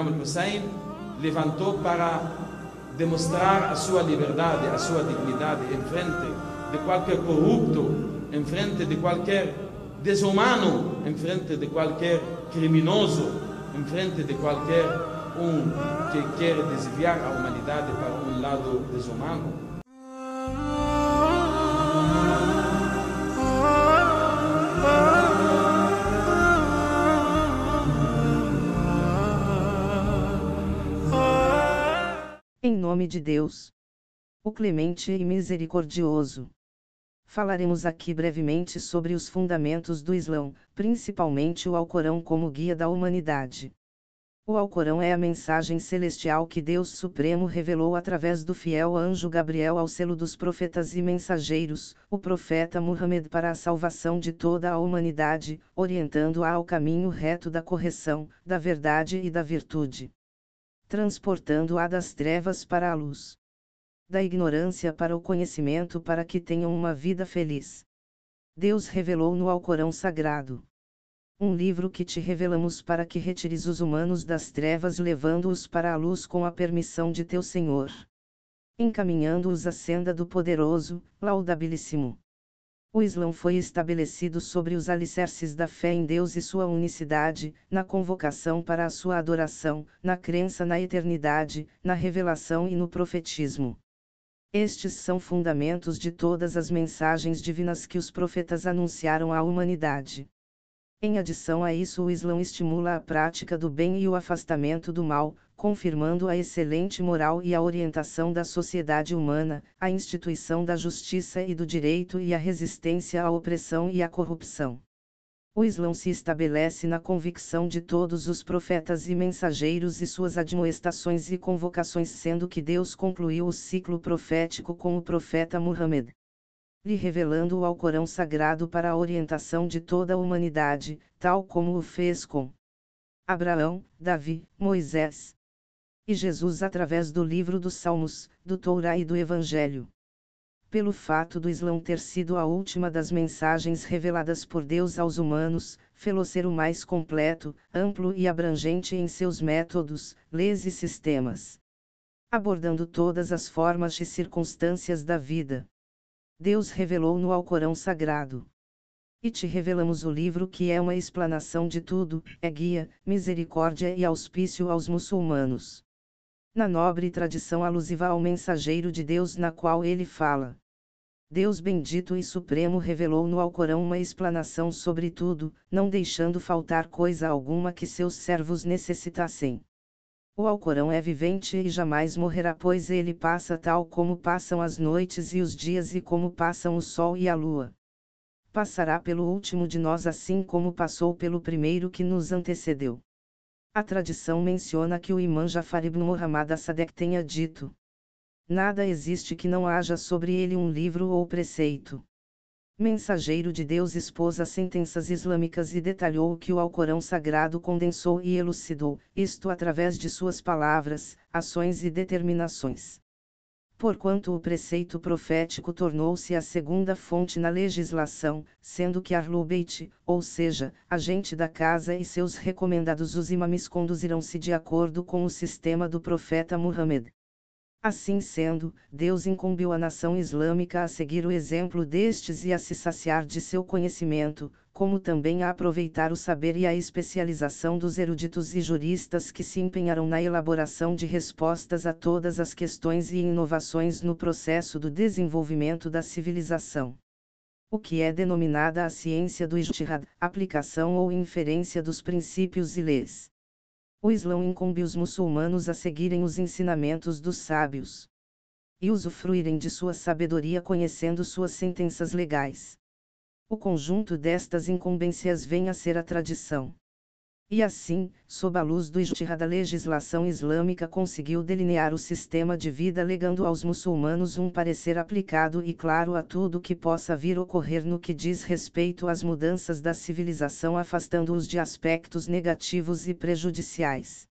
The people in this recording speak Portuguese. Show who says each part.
Speaker 1: Imam Hussein levantou para demonstrar a sua liberdade, a sua dignidade em frente de qualquer corrupto, em frente de qualquer desumano, em frente de qualquer criminoso, em frente de qualquer um que quer desviar a humanidade para um lado desumano.
Speaker 2: Nome de Deus, o clemente e misericordioso. Falaremos aqui brevemente sobre os fundamentos do Islã, principalmente o Alcorão como guia da humanidade. O Alcorão é a mensagem celestial que Deus Supremo revelou através do fiel anjo Gabriel ao selo dos profetas e mensageiros, o profeta Muhammad para a salvação de toda a humanidade, orientando-a ao caminho reto da correção, da verdade e da virtude transportando-a das trevas para a luz, da ignorância para o conhecimento para que tenham uma vida feliz. Deus revelou no Alcorão Sagrado. Um livro que te revelamos para que retires os humanos das trevas levando-os para a luz com a permissão de teu Senhor. Encaminhando-os à senda do poderoso, laudabilíssimo. O Islã foi estabelecido sobre os alicerces da fé em Deus e sua unicidade, na convocação para a sua adoração, na crença na eternidade, na revelação e no profetismo. Estes são fundamentos de todas as mensagens divinas que os profetas anunciaram à humanidade. Em adição a isso, o Islã estimula a prática do bem e o afastamento do mal, confirmando a excelente moral e a orientação da sociedade humana, a instituição da justiça e do direito e a resistência à opressão e à corrupção. O Islã se estabelece na convicção de todos os profetas e mensageiros e suas admoestações e convocações, sendo que Deus concluiu o ciclo profético com o profeta Muhammad lhe revelando o Alcorão Sagrado para a orientação de toda a humanidade, tal como o fez com Abraão, Davi, Moisés e Jesus através do livro dos Salmos, do Torá e do Evangelho. Pelo fato do Islã ter sido a última das mensagens reveladas por Deus aos humanos, fê-lo mais completo, amplo e abrangente em seus métodos, leis e sistemas. Abordando todas as formas e circunstâncias da vida. Deus revelou no Alcorão Sagrado. E te revelamos o livro que é uma explanação de tudo, é guia, misericórdia e auspício aos muçulmanos. Na nobre tradição alusiva ao mensageiro de Deus na qual ele fala. Deus bendito e supremo revelou no Alcorão uma explanação sobre tudo, não deixando faltar coisa alguma que seus servos necessitassem. O Alcorão é vivente e jamais morrerá, pois ele passa tal como passam as noites e os dias e como passam o sol e a lua. Passará pelo último de nós assim como passou pelo primeiro que nos antecedeu. A tradição menciona que o imã Jafar ibn Muhammad Sadek tenha dito: Nada existe que não haja sobre ele um livro ou preceito mensageiro de Deus expôs as sentenças islâmicas e detalhou o que o Alcorão Sagrado condensou e elucidou, isto através de suas palavras, ações e determinações. Porquanto o preceito profético tornou-se a segunda fonte na legislação, sendo que Arlubeit, ou seja, a gente da casa e seus recomendados os imames conduzirão-se de acordo com o sistema do profeta Muhammad. Assim sendo, Deus incumbiu a nação islâmica a seguir o exemplo destes e a se saciar de seu conhecimento, como também a aproveitar o saber e a especialização dos eruditos e juristas que se empenharam na elaboração de respostas a todas as questões e inovações no processo do desenvolvimento da civilização. O que é denominada a ciência do ijtihad, aplicação ou inferência dos princípios e leis. O Islã incumbe os muçulmanos a seguirem os ensinamentos dos sábios e usufruírem de sua sabedoria conhecendo suas sentenças legais. O conjunto destas incumbências vem a ser a tradição. E assim, sob a luz do ijtihad da legislação islâmica conseguiu delinear o sistema de vida legando aos muçulmanos um parecer aplicado e claro a tudo que possa vir ocorrer no que diz respeito às mudanças da civilização afastando-os de aspectos negativos e prejudiciais.